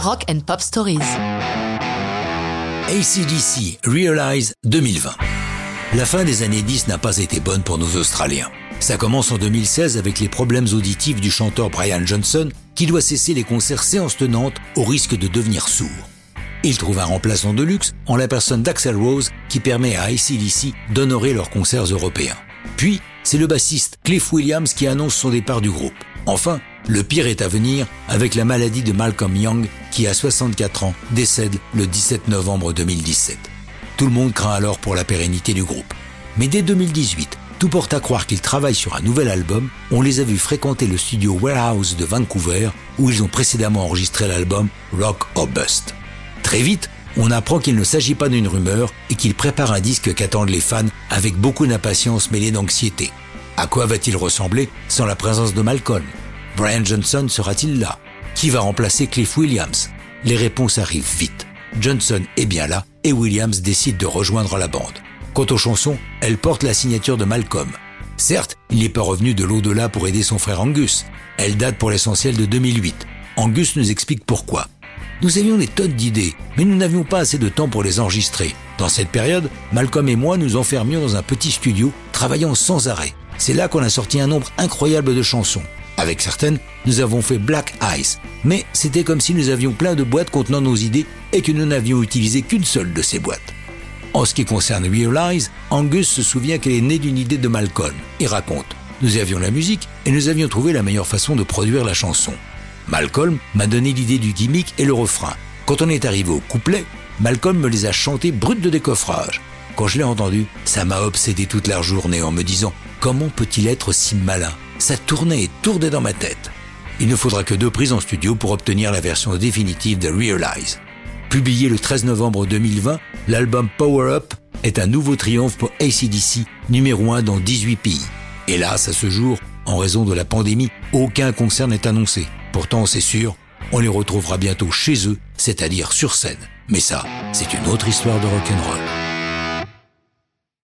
Rock and Pop Stories. ACDC Realize 2020. La fin des années 10 n'a pas été bonne pour nos Australiens. Ça commence en 2016 avec les problèmes auditifs du chanteur Brian Johnson qui doit cesser les concerts séances tenantes au risque de devenir sourd. Il trouve un remplaçant de luxe en la personne d'Axel Rose qui permet à ACDC d'honorer leurs concerts européens. Puis, c'est le bassiste Cliff Williams qui annonce son départ du groupe. Enfin, le pire est à venir avec la maladie de Malcolm Young qui, à 64 ans, décède le 17 novembre 2017. Tout le monde craint alors pour la pérennité du groupe. Mais dès 2018, tout porte à croire qu'ils travaillent sur un nouvel album. On les a vus fréquenter le studio Warehouse de Vancouver où ils ont précédemment enregistré l'album Rock or Bust. Très vite, on apprend qu'il ne s'agit pas d'une rumeur et qu'ils préparent un disque qu'attendent les fans avec beaucoup d'impatience mêlée d'anxiété. À quoi va-t-il ressembler sans la présence de Malcolm? Brian Johnson sera-t-il là? Qui va remplacer Cliff Williams? Les réponses arrivent vite. Johnson est bien là et Williams décide de rejoindre la bande. Quant aux chansons, elles portent la signature de Malcolm. Certes, il n'est pas revenu de l'au-delà pour aider son frère Angus. Elle date pour l'essentiel de 2008. Angus nous explique pourquoi. Nous avions des tonnes d'idées, mais nous n'avions pas assez de temps pour les enregistrer. Dans cette période, Malcolm et moi nous enfermions dans un petit studio, travaillant sans arrêt. C'est là qu'on a sorti un nombre incroyable de chansons. Avec certaines, nous avons fait Black Ice, mais c'était comme si nous avions plein de boîtes contenant nos idées et que nous n'avions utilisé qu'une seule de ces boîtes. En ce qui concerne Realize, Angus se souvient qu'elle est née d'une idée de Malcolm. Il raconte Nous avions la musique et nous avions trouvé la meilleure façon de produire la chanson. Malcolm m'a donné l'idée du gimmick et le refrain. Quand on est arrivé au couplet, Malcolm me les a chantés brut de décoffrage. Quand je l'ai entendu, ça m'a obsédé toute la journée en me disant comment peut-il être si malin? Ça tournait et tournait dans ma tête. Il ne faudra que deux prises en studio pour obtenir la version définitive de Realize. Publié le 13 novembre 2020, l'album Power Up est un nouveau triomphe pour ACDC, numéro 1 dans 18 pays. Hélas, à ce jour, en raison de la pandémie, aucun concert n'est annoncé. Pourtant, c'est sûr, on les retrouvera bientôt chez eux, c'est-à-dire sur scène. Mais ça, c'est une autre histoire de rock'n'roll.